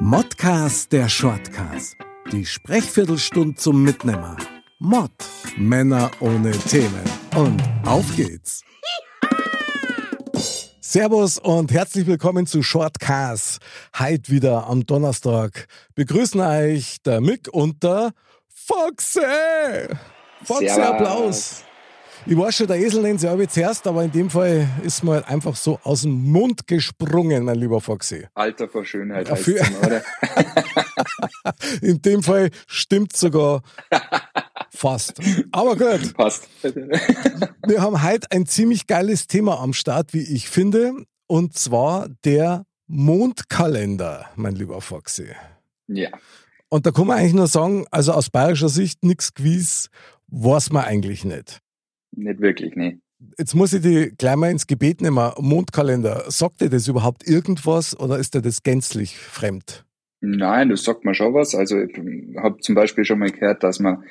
Modcast der Shortcast. Die Sprechviertelstunde zum Mitnehmer. Mod. Männer ohne Themen. Und auf geht's. Servus und herzlich willkommen zu Shortcast. Heute wieder am Donnerstag. Begrüßen euch der Mick und der. Foxy Servus. Applaus. Ich weiß schon, der Esel nennt sie aber zuerst, aber in dem Fall ist mir halt einfach so aus dem Mund gesprungen, mein lieber Foxy. Alter vor Schönheit Ja, heißt für- es immer, oder? In dem Fall stimmt sogar fast. Aber gut. Passt. Wir haben heute ein ziemlich geiles Thema am Start, wie ich finde, und zwar der Mondkalender, mein lieber Foxy. ja. Und da kann man eigentlich nur sagen, also aus bayerischer Sicht nichts gewiss, weiß man eigentlich nicht. Nicht wirklich, nee. Jetzt muss ich die gleich mal ins Gebet nehmen. Mondkalender, sagt dir das überhaupt irgendwas oder ist dir das gänzlich fremd? Nein, das sagt mir schon was. Also ich habe zum Beispiel schon mal gehört, dass man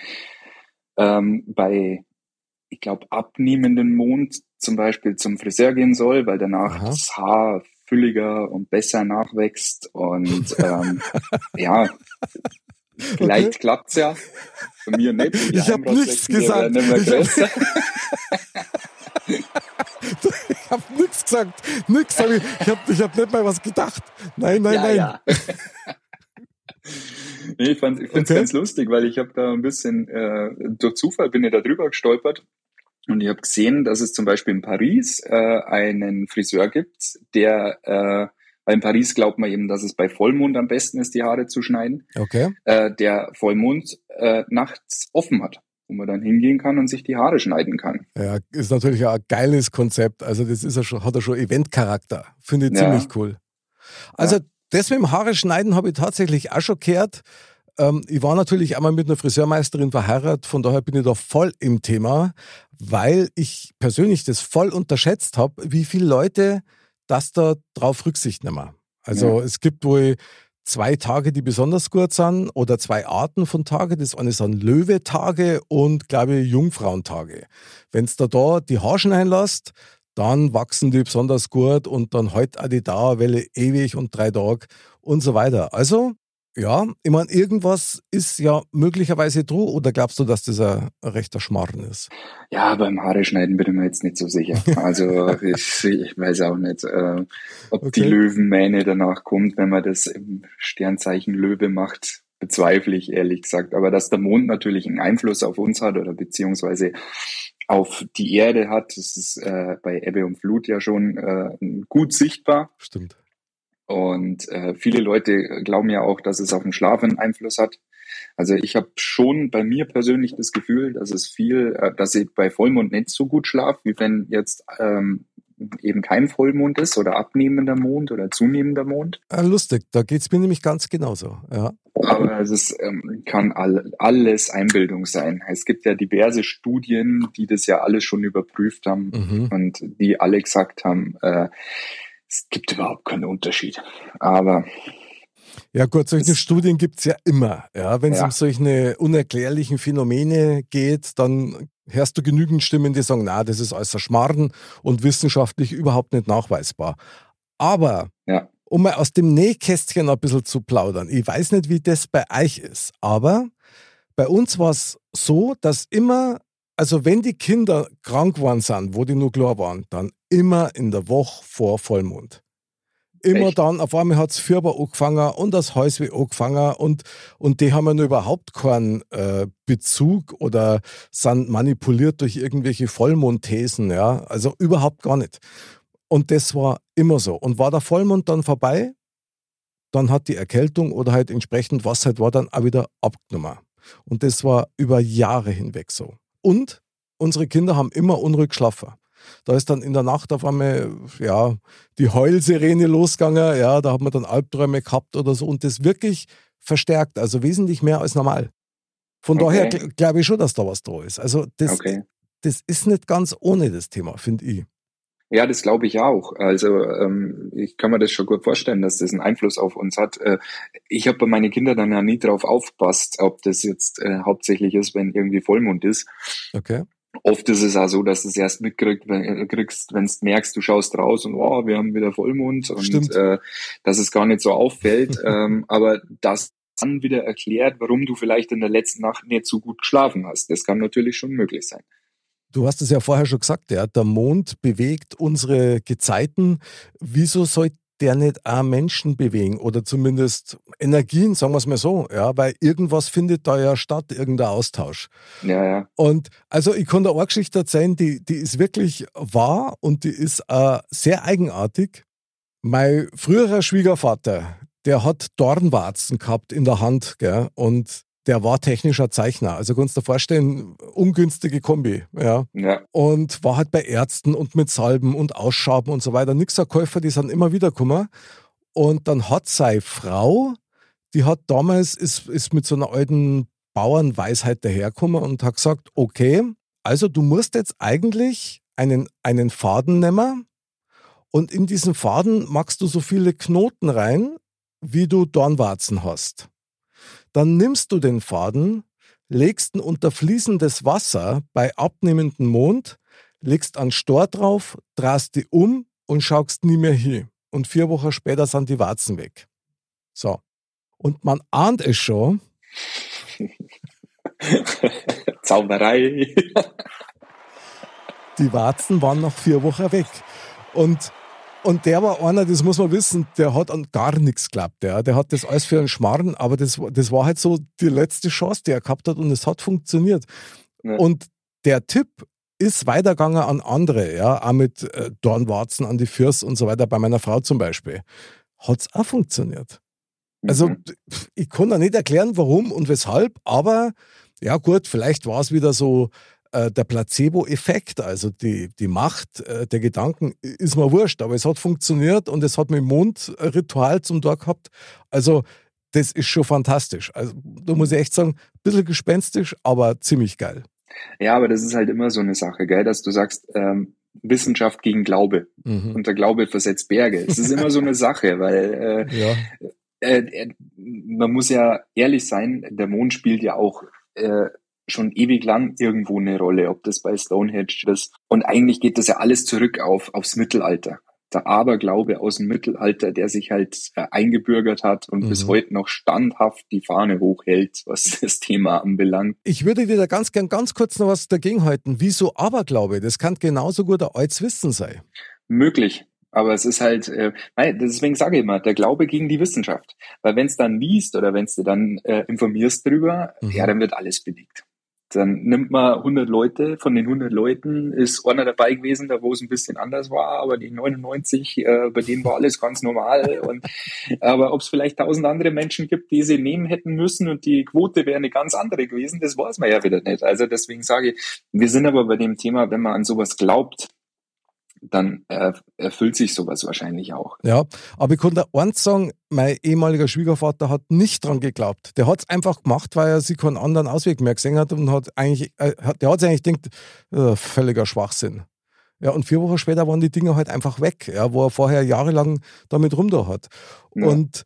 ähm, bei, ich glaube, abnehmenden Mond zum Beispiel zum Friseur gehen soll, weil danach Aha. das Haar fülliger und besser nachwächst. Und ähm, ja, vielleicht klappt's ja. Bei mir nicht. Ich hab Augenbrauen nichts gesagt. Ich. Ich habe nichts gesagt. Nix hab ich. Ich habe ich hab nicht mal was gedacht. Nein, nein, ja, nein. ja. nee, ich, fand- ich finde es Okay. ganz lustig, weil ich habe da ein bisschen, äh, durch Zufall bin ich da drüber gestolpert und ich habe gesehen, dass es zum Beispiel in Paris äh, einen Friseur gibt, der, äh, weil in Paris glaubt man eben, dass es bei Vollmond am besten ist, die Haare zu schneiden, Okay. äh, der Vollmond äh, nachts offen hat, wo man dann hingehen kann und sich die Haare schneiden kann. Ja, ist natürlich auch ein geiles Konzept. Also das ist ja schon, hat ja schon Eventcharakter. Finde ich Ja. ziemlich cool. Also das mit dem Haare schneiden habe ich tatsächlich auch schon gehört. Ähm, ich war natürlich einmal mit einer Friseurmeisterin verheiratet, von daher bin ich da voll im Thema, weil ich persönlich das voll unterschätzt habe, wie viele Leute das da drauf Rücksicht nehmen. Also Ja. es gibt wohl zwei Tage, die besonders gut sind oder zwei Arten von Tage. Das eine sind Löwetage und, glaube ich, Jungfrauentage. Wenn es da, da die Haarschen einlässt, dann wachsen die besonders gut und dann halt auch die Dauerwelle ewig und drei Tage und so weiter. Also, ja, ich meine, irgendwas ist ja möglicherweise true oder glaubst du, dass das ein, rechter Schmarrn ist? Ja, beim Haare schneiden bin ich mir jetzt nicht so sicher. Also ich, ich weiß auch nicht, äh, ob Okay. die Löwenmähne danach kommt, wenn man das im Sternzeichen Löwe macht, bezweifle ich ehrlich gesagt. Aber dass der Mond natürlich einen Einfluss auf uns hat oder beziehungsweise auf die Erde hat, das ist äh, bei Ebbe und Flut ja schon äh, gut sichtbar. Stimmt. Und äh, viele Leute glauben ja auch, dass es auf den Schlaf einen Einfluss hat. Also ich habe schon bei mir persönlich das Gefühl, dass es viel, äh, dass ich bei Vollmond nicht so gut schlafe, wie wenn jetzt ähm, eben kein Vollmond ist oder abnehmender Mond oder zunehmender Mond. Ah, lustig, da geht es mir nämlich ganz genauso. Ja. Aber es ist, ähm, kann all, alles Einbildung sein. Es gibt ja diverse Studien, die das ja alles schon überprüft haben Mhm. und die alle gesagt haben, äh, es gibt überhaupt keinen Unterschied. Aber Ja gut, solche Studien gibt's ja immer. Ja, Wenn es Ja. um solche unerklärlichen Phänomene geht, dann hörst du genügend Stimmen, die sagen, na, das ist äußerst Schmarrn und wissenschaftlich überhaupt nicht nachweisbar. Aber Ja. um mal aus dem Nähkästchen ein bisschen zu plaudern, ich weiß nicht, wie das bei euch ist, aber bei uns war es so, dass immer, also wenn die Kinder krank geworden sind, wo die nur klar waren, dann immer in der Woche vor Vollmond. Immer Echt? dann, auf einmal hat's Fürber angefangen und das Häuswe angefangen und, und die haben ja überhaupt keinen äh, Bezug oder sind manipuliert durch irgendwelche Vollmondthesen, ja. Also überhaupt gar nicht. Und das war immer so. Und war der Vollmond dann vorbei, dann hat die Erkältung oder halt entsprechend, was halt war, dann auch wieder abgenommen. Und das war über Jahre hinweg so. Und unsere Kinder haben immer unruhig geschlafen. Da ist dann in der Nacht auf einmal, ja, die Heulsirene losgegangen, ja, da hat man dann Albträume gehabt oder so und das wirklich verstärkt, also wesentlich mehr als normal. Von okay. daher glaube ich schon, dass da was da ist. Also das, okay. das ist nicht ganz ohne das Thema, finde ich. Ja, das glaube ich auch. Also ähm, ich kann mir das schon gut vorstellen, dass das einen Einfluss auf uns hat. Äh, ich habe bei meinen Kindern dann ja nie drauf aufpasst, ob das jetzt äh, hauptsächlich ist, wenn irgendwie Vollmond ist. Okay. Oft ist es auch so, dass du es erst mitkriegst, wenn äh, kriegst, du merkst, du schaust raus und oh, wir haben wieder Vollmond und äh, dass es gar nicht so auffällt. ähm, aber das dann wieder erklärt, warum du vielleicht in der letzten Nacht nicht so gut geschlafen hast. Das kann natürlich schon möglich sein. Du hast es ja vorher schon gesagt, ja, der Mond bewegt unsere Gezeiten. Wieso soll der nicht auch Menschen bewegen oder zumindest Energien, sagen wir es mal so, ja, weil irgendwas findet da ja statt, irgendein Austausch. Ja, ja. Und also ich kann da eine Geschichte erzählen, die, die ist wirklich wahr und die ist äh, sehr eigenartig. Mein früherer Schwiegervater, der hat Dornwarzen gehabt in der Hand, gell, und der war technischer Zeichner. Also kannst du dir vorstellen, ungünstige Kombi. Ja. ja. Und war halt bei Ärzten und mit Salben und Ausschaben und so weiter. Nixer Käufer, die sind immer wieder gekommen. Und dann hat seine Frau, die hat damals, ist, ist mit so einer alten Bauernweisheit dahergekommen und hat gesagt, okay, also du musst jetzt eigentlich einen, einen Faden nehmen und in diesen Faden machst du so viele Knoten rein, wie du Dornwarzen hast. Dann nimmst du den Faden, legst ihn unter fließendes Wasser bei abnehmendem Mond, legst einen Stor drauf, drehst die um und schaust nie mehr hin. Und vier Wochen später sind die Warzen weg. So. Und man ahnt es schon. Zauberei. die Warzen waren nach vier Wochen weg. Und und der war einer, das muss man wissen, der hat an gar nichts geklappt. Der, der hat das alles für einen Schmarrn, aber das, das war halt so die letzte Chance, die er gehabt hat und es hat funktioniert. Ja. Und der Tipp ist weitergegangen an andere, ja, auch mit äh, Dornwarzen an die Fürs und so weiter, bei meiner Frau zum Beispiel. Hat es auch funktioniert. Also, mhm. ich kann da nicht erklären, warum und weshalb, aber ja, gut, vielleicht war es wieder so äh, der Placebo-Effekt, also die, die Macht äh, der Gedanken, ist mir wurscht, aber es hat funktioniert und es hat mit dem Mundritual zum Tag gehabt. Also das ist schon fantastisch. Also da muss ich echt sagen, ein bisschen gespenstisch, aber ziemlich geil. Ja, aber das ist halt immer so eine Sache, gell, dass du sagst, ähm, Wissenschaft gegen Glaube. Mhm. Und der Glaube versetzt Berge. Es ist immer so eine Sache, weil äh, ja. äh, äh, man muss ja ehrlich sein, der Mond spielt ja auch äh, schon ewig lang irgendwo eine Rolle, ob das bei Stonehenge ist. Und eigentlich geht das ja alles zurück auf, aufs Mittelalter. Der Aberglaube aus dem Mittelalter, der sich halt äh, eingebürgert hat und mhm. bis heute noch standhaft die Fahne hochhält, was das Thema anbelangt. Ich würde dir da ganz gern ganz kurz noch was dagegen halten. Wieso Aberglaube? Das kann genauso gut ein altes Wissen sein. Möglich. Aber es ist halt, äh, deswegen sage ich immer, der Glaube gegen die Wissenschaft. Weil wenn es dann liest oder wenn du dann äh, informierst drüber, mhm. ja, dann wird alles belegt. Dann nimmt man 100 Leute, von den 100 Leuten ist einer dabei gewesen, da wo es ein bisschen anders war, aber die 99, äh, bei denen war alles ganz normal. Und, aber ob es vielleicht tausend andere Menschen gibt, die sie nehmen hätten müssen und die Quote wäre eine ganz andere gewesen, das weiß man ja wieder nicht. Also deswegen sage ich, wir sind aber bei dem Thema, wenn man an sowas glaubt, dann erfüllt sich sowas wahrscheinlich auch. Ja, aber ich konnte eins sagen, mein ehemaliger Schwiegervater hat nicht dran geglaubt. Der hat es einfach gemacht, weil er sich keinen anderen Ausweg mehr gesehen hat und hat eigentlich, äh, der hat sich eigentlich gedacht, äh, völliger Schwachsinn. Ja, und vier Wochen später waren die Dinge halt einfach weg, ja, wo er vorher jahrelang damit rum da hat. Ja. Und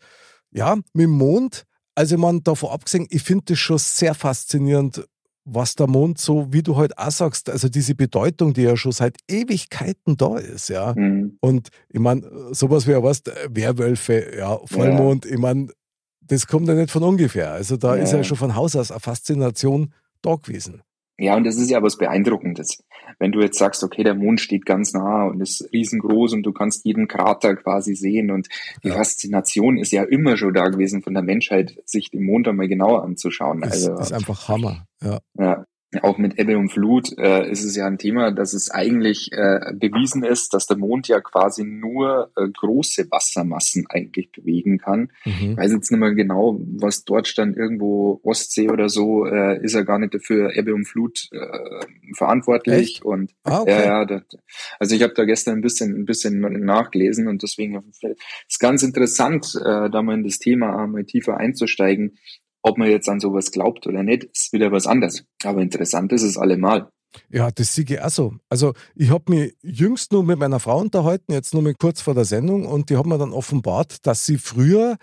ja, mit dem Mond, also man davon abgesehen, ich finde das schon sehr faszinierend, was der Mond so, wie du heute halt auch sagst, also diese Bedeutung, die ja schon seit Ewigkeiten da ist, ja. Mhm. Und ich meine, sowas wie, was, Werwölfe, ja, Vollmond, ja. ich meine, das kommt ja nicht von ungefähr. Also da ja. ist ja schon von Haus aus eine Faszination da gewesen. Ja, und das ist ja was Beeindruckendes. Wenn du jetzt sagst, okay, der Mond steht ganz nah und ist riesengroß und du kannst jeden Krater quasi sehen und die ja. Faszination ist ja immer schon da gewesen von der Menschheit, sich den Mond einmal genauer anzuschauen. Das also, ist einfach Hammer. Ja. ja. Auch mit Ebbe und Flut äh, ist es ja ein Thema, dass es eigentlich äh, bewiesen ist, dass der Mond ja quasi nur äh, große Wassermassen eigentlich bewegen kann. Mhm. Ich weiß jetzt nicht mehr genau, was dort stand, irgendwo Ostsee oder so, äh, ist er gar nicht dafür Ebbe und Flut äh, verantwortlich. Echt? Und ah, okay. ja, ja, das, also ich habe da gestern ein bisschen, ein bisschen nachgelesen und deswegen ist ganz interessant, äh, da mal in das Thema mal tiefer einzusteigen ob man jetzt an sowas glaubt oder nicht, ist wieder was anderes. Aber interessant ist es allemal. Ja, das sehe ich auch so. Also ich habe mich jüngst nur mit meiner Frau unterhalten, jetzt nur mal kurz vor der Sendung, und die hat mir dann offenbart, dass sie früher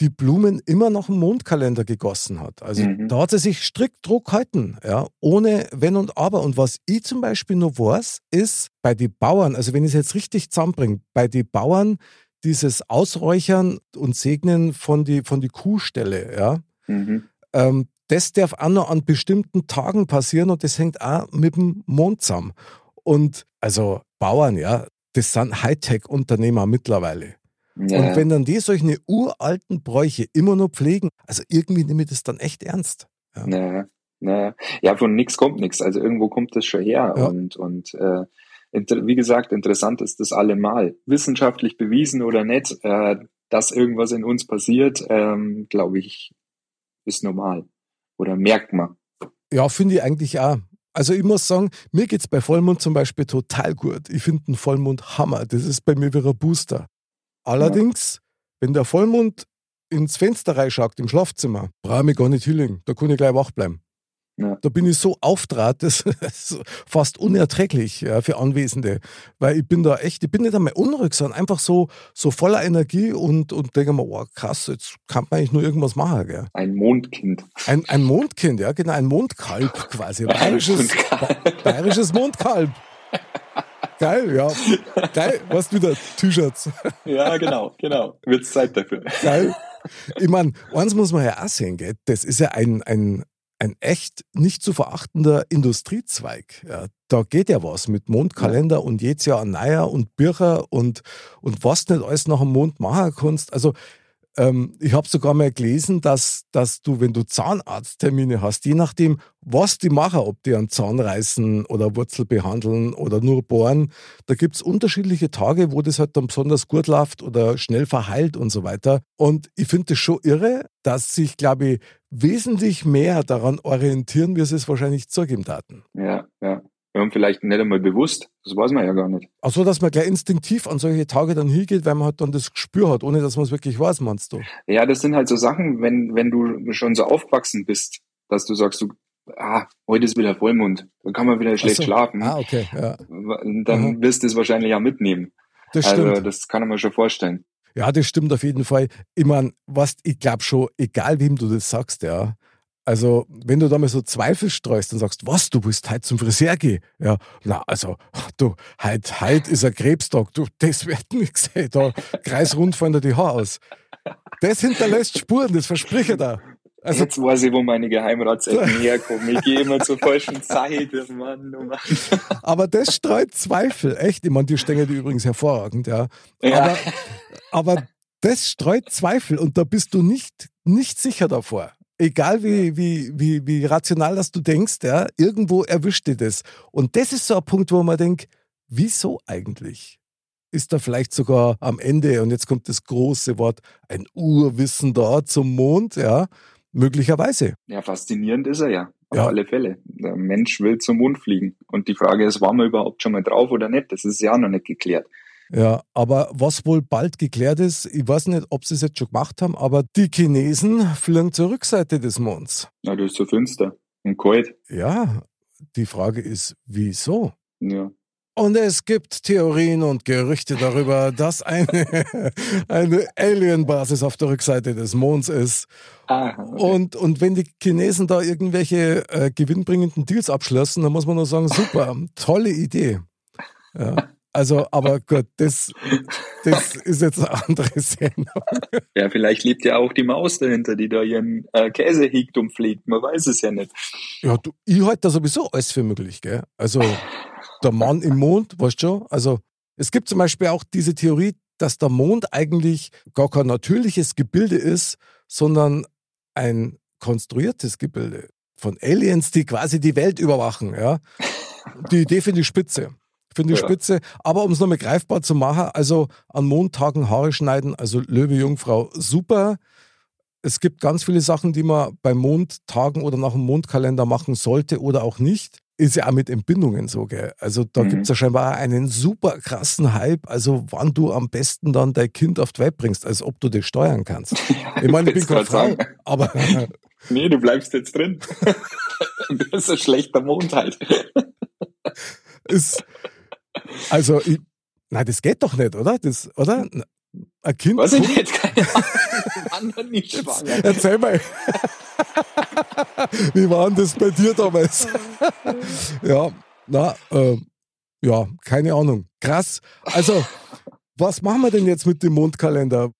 die Blumen immer noch im Mondkalender gegossen hat. Also mhm. da hat sie sich strikt Druck gehalten, ja, ohne Wenn und Aber. Und was ich zum Beispiel noch weiß, ist bei den Bauern, also wenn ich es jetzt richtig zusammenbringe, bei den Bauern dieses Ausräuchern und Segnen von die, von die Kuhstelle, ja, Mhm. Ähm, das darf auch noch an bestimmten Tagen passieren und das hängt auch mit dem Mond zusammen. Und also Bauern, ja, das sind Hightech-Unternehmer mittlerweile. Ja. Und wenn dann die solche uralten Bräuche immer nur pflegen, also irgendwie nehme ich das dann echt ernst. Ja, ja, ja. ja von nichts kommt nichts. Also irgendwo kommt das schon her. Ja. Und, und äh, wie gesagt, interessant ist das allemal. Wissenschaftlich bewiesen oder nicht, äh, dass irgendwas in uns passiert, ähm, glaube ich, ist normal oder merkt man. Ja, finde ich eigentlich auch. Also ich muss sagen, mir geht es bei Vollmond zum Beispiel total gut. Ich finde einen Vollmond Hammer. Das ist bei mir wie ein Booster. Allerdings, ja. wenn der Vollmond ins Fenster reinschaut im Schlafzimmer, brauche ich gar nicht hinlegen. Da kann ich gleich wach bleiben. Ja. Da bin ich so auftrat, das ist fast unerträglich ja, für Anwesende. Weil ich bin da echt, ich bin nicht einmal unruhig, sondern einfach so, so voller Energie und, und denke mir, oh krass, jetzt kann man eigentlich nur irgendwas machen. Gell. Ein Mondkind. Ein, ein Mondkind, ja, genau, ein Mondkalb quasi. Bayerisches, bayerisches Mondkalb. Geil, ja. Geil, was wieder T-Shirts. Ja, genau, genau. Wird Zeit dafür. Geil. Ich meine, eins muss man ja auch sehen, gell? das ist ja ein, ein, ein echt nicht zu verachtender Industriezweig. Ja, da geht ja was mit Mondkalender ja. und jedes Jahr neuer und Bücher und, und was nicht alles nach dem Mond machen kannst. Also ähm, ich habe sogar mal gelesen, dass, dass du, wenn du Zahnarzttermine hast, je nachdem, was die machen, ob die einen Zahn reißen oder Wurzel behandeln oder nur bohren, da gibt es unterschiedliche Tage, wo das halt dann besonders gut läuft oder schnell verheilt und so weiter. Und ich finde das schon irre, dass sich, glaube ich, wesentlich mehr daran orientieren, wie sie es wahrscheinlich zugeben daten. Ja, ja. Wir haben vielleicht nicht einmal bewusst, das weiß man ja gar nicht. Ach so, dass man gleich instinktiv an solche Tage dann hingeht, weil man halt dann das Gespür hat, ohne dass man es wirklich weiß, meinst du? Ja, das sind halt so Sachen, wenn, wenn du schon so aufgewachsen bist, dass du sagst, du, ah, heute ist wieder Vollmond, dann kann man wieder schlecht so. schlafen. Ah, okay, ja. Dann mhm. wirst du es wahrscheinlich ja mitnehmen. Das also, stimmt. das kann man schon vorstellen. Ja, das stimmt auf jeden Fall. Ich meine, was, ich glaube schon, egal wem du das sagst, ja, also, wenn du da mal so Zweifel streust und sagst, was, du willst heute zum Friseur gehen? Ja, na, also, du, heute, heute ist ein Krebstag, du, das wird nichts, ey, da kreisrund fallen dir die Haare aus. Das hinterlässt Spuren, das verspreche ich da. Also, Jetzt weiß ich, wo meine Geheimratsecken herkommen. Ich gehe immer zur falschen Zeit, Mann, oh Mann. Aber das streut Zweifel, echt. Ich meine, die Stängel die übrigens hervorragend, ja. ja. Aber, aber das streut Zweifel und da bist du nicht, nicht sicher davor egal wie, wie, wie, wie rational das du denkst, ja, irgendwo erwischt dir das. Und das ist so ein Punkt, wo man denkt, wieso eigentlich? Ist da vielleicht sogar am Ende, und jetzt kommt das große Wort, ein Urwissen da zum Mond, ja? Möglicherweise. Ja, faszinierend ist er ja. Auf ja. alle Fälle. Der Mensch will zum Mond fliegen. Und die Frage ist, waren wir überhaupt schon mal drauf oder nicht? Das ist ja noch nicht geklärt. Ja, aber was wohl bald geklärt ist, ich weiß nicht, ob sie es jetzt schon gemacht haben, aber die Chinesen fliegen zur Rückseite des Monds. Ja, das ist so finster und kalt. Ja, die Frage ist, wieso? Ja. Und es gibt Theorien und Gerüchte darüber, dass eine, eine Alien-Basis auf der Rückseite des Monds ist. Ah, okay. und, und wenn die Chinesen da irgendwelche äh, gewinnbringenden Deals abschlossen, dann muss man nur sagen, super, tolle Idee. Ja. Also, aber gut, das, das ist jetzt eine andere Sendung. Ja, vielleicht lebt ja auch die Maus dahinter, die da ihren äh, Käse hegt und pflegt. Man weiß es ja nicht. Ja, du, ich halte da sowieso alles für möglich, gell? Also, der Mann im Mond, weißt du schon? Also, es gibt zum Beispiel auch diese Theorie, dass der Mond eigentlich gar kein natürliches Gebilde ist, sondern ein konstruiertes Gebilde. von Aliens, die quasi die Welt überwachen. Ja? Die Idee finde ich spitze. Finde ich ja. spitze. Aber um es nochmal greifbar zu machen, also an Montagen Haare schneiden, also Löwe Jungfrau, super. Es gibt ganz viele Sachen, die man bei Mondtagen oder nach dem Mondkalender machen sollte oder auch nicht ist ja auch mit Entbindungen so, gell? Also da mhm. gibt es ja scheinbar einen super krassen Hype, also wann du am besten dann dein Kind auf die Welt bringst, als ob du das steuern kannst. Ich meine, ich bin keine Frau, aber... nee, du bleibst jetzt drin. das ist ein schlechter Mond halt. ist, also, ich, nein, das geht doch nicht, oder? Das, oder? Ein Kind. Was ich nicht, keine Ahnung. nicht schwanger. Erzähl mal. Wie war denn das bei dir damals? ja, na, äh, ja, keine Ahnung. Krass. Also, was machen wir denn jetzt mit dem Mondkalender?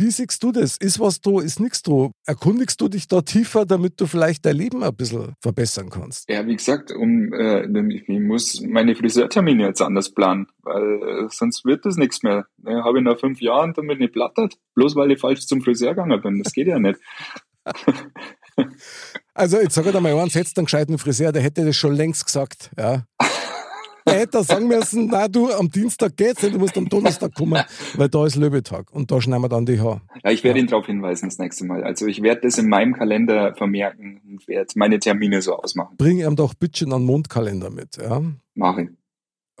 Wie siehst du das? Ist was da, ist nichts da? Erkundigst du dich da tiefer, damit du vielleicht dein Leben ein bisschen verbessern kannst? Ja, wie gesagt, um, äh, ich muss meine Friseurtermine jetzt anders planen, weil äh, sonst wird das nichts mehr. Ne, Habe ich nach fünf Jahren damit nicht plattert, bloß weil ich falsch zum Friseur gegangen bin. Das geht ja nicht. Also, jetzt sag ich dir mal hättest du einen gescheiten Friseur, der hätte das schon längst gesagt. Ja. Er hätte sagen müssen, na du, am Dienstag geht's nicht, du musst am Donnerstag kommen, weil da ist Löbetag und da schneiden wir dann die Haare. Ja, ich werde ja. ihn darauf hinweisen das nächste Mal. Also ich werde das in meinem Kalender vermerken und werde meine Termine so ausmachen. Bring ihm doch bitte einen Mondkalender mit, ja? Mach ich.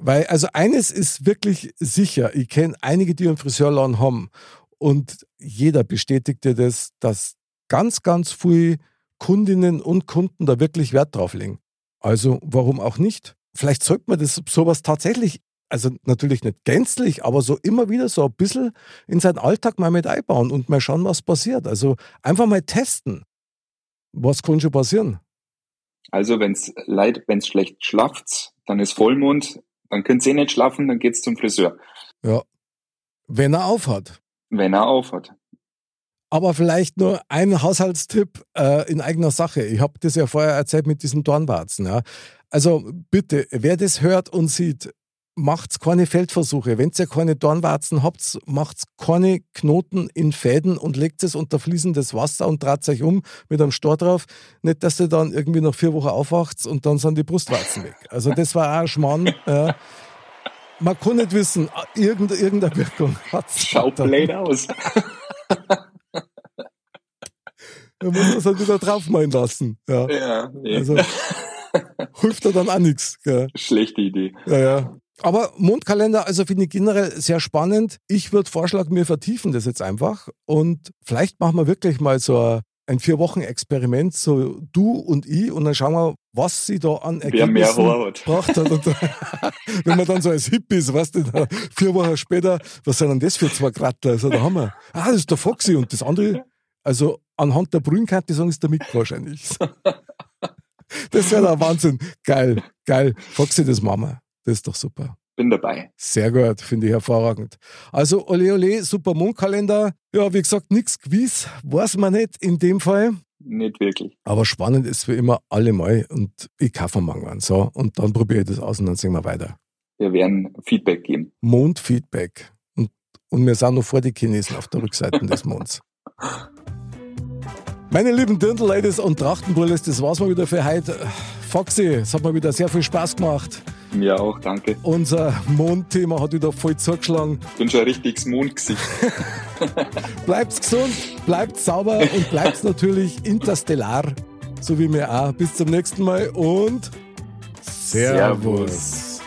Weil, also eines ist wirklich sicher, ich kenne einige, die einen Friseurladen haben und jeder bestätigt dir das, dass ganz, ganz viel Kundinnen und Kunden da wirklich Wert drauf legen. Also warum auch nicht? Vielleicht sollte man das sowas tatsächlich, also natürlich nicht gänzlich, aber so immer wieder so ein bisschen in seinen Alltag mal mit einbauen und mal schauen, was passiert. Also einfach mal testen. Was kann schon passieren? Also wenn es leid, wenn es schlecht schlaft, dann ist Vollmond, dann könnt ihr eh nicht schlafen, dann geht's zum Friseur. Ja. Wenn er aufhat. Wenn er aufhat. Aber vielleicht nur ein Haushaltstipp äh, in eigener Sache. Ich habe das ja vorher erzählt mit diesem Dornwarzen. Ja. Also bitte, wer das hört und sieht, macht keine Feldversuche. Wenn ihr keine Dornwarzen habt, macht keine Knoten in Fäden und legt es unter fließendes Wasser und dreht euch um mit einem Stor drauf. Nicht, dass ihr dann irgendwie nach vier Wochen aufwacht und dann sind die Brustwarzen weg. Also das war auch ein Schmarrn. Ja. Man kann nicht wissen, irgendeine Wirkung hat es. Schaut blöd aus. Er muss das halt wieder draufmalen lassen. Ja, ja nee. Also hilft er dann auch nichts. Schlechte Idee. Ja, ja. Aber Mondkalender, also finde ich generell sehr spannend. Ich würde vorschlagen, wir vertiefen das jetzt einfach und vielleicht machen wir wirklich mal so ein, Vier-Wochen-Experiment, so du und ich, und dann schauen wir, was sie da an Ergebnissen gebracht hat. Und wenn man dann so als Hippies, weißt du, vier Wochen später, was sind denn das für zwei Krattler? Also da haben wir, ah, das ist der Foxy und das andere, also anhand der Brühenkarte sagen, ist der Mick wahrscheinlich. Das wäre der Wahnsinn. Geil, geil. Foxy, das Mama. Das ist doch super. Bin dabei. Sehr gut, finde ich hervorragend. Also, ole, ole, super Mondkalender. Ja, wie gesagt, nichts gewiss, weiß man nicht in dem Fall. Nicht wirklich. Aber spannend ist wie immer allemal und ich kaufe mal einen. So, und dann probiere ich das aus und dann sehen wir weiter. Wir werden Feedback geben. Mondfeedback. Und, und wir sind noch vor die Chinesen auf der Rückseite des Monds. Meine lieben Dirndl-Ladies und Trachtenbrilles, das war's mal wieder für heute. Foxy, es hat mir wieder sehr viel Spaß gemacht. Mir auch, danke. Unser Mondthema hat wieder voll zugeschlagen. Ich bin schon ein richtiges Mondgesicht. bleibt gesund, bleibt sauber und bleibt natürlich interstellar, so wie mir auch. Bis zum nächsten Mal und Servus. Servus.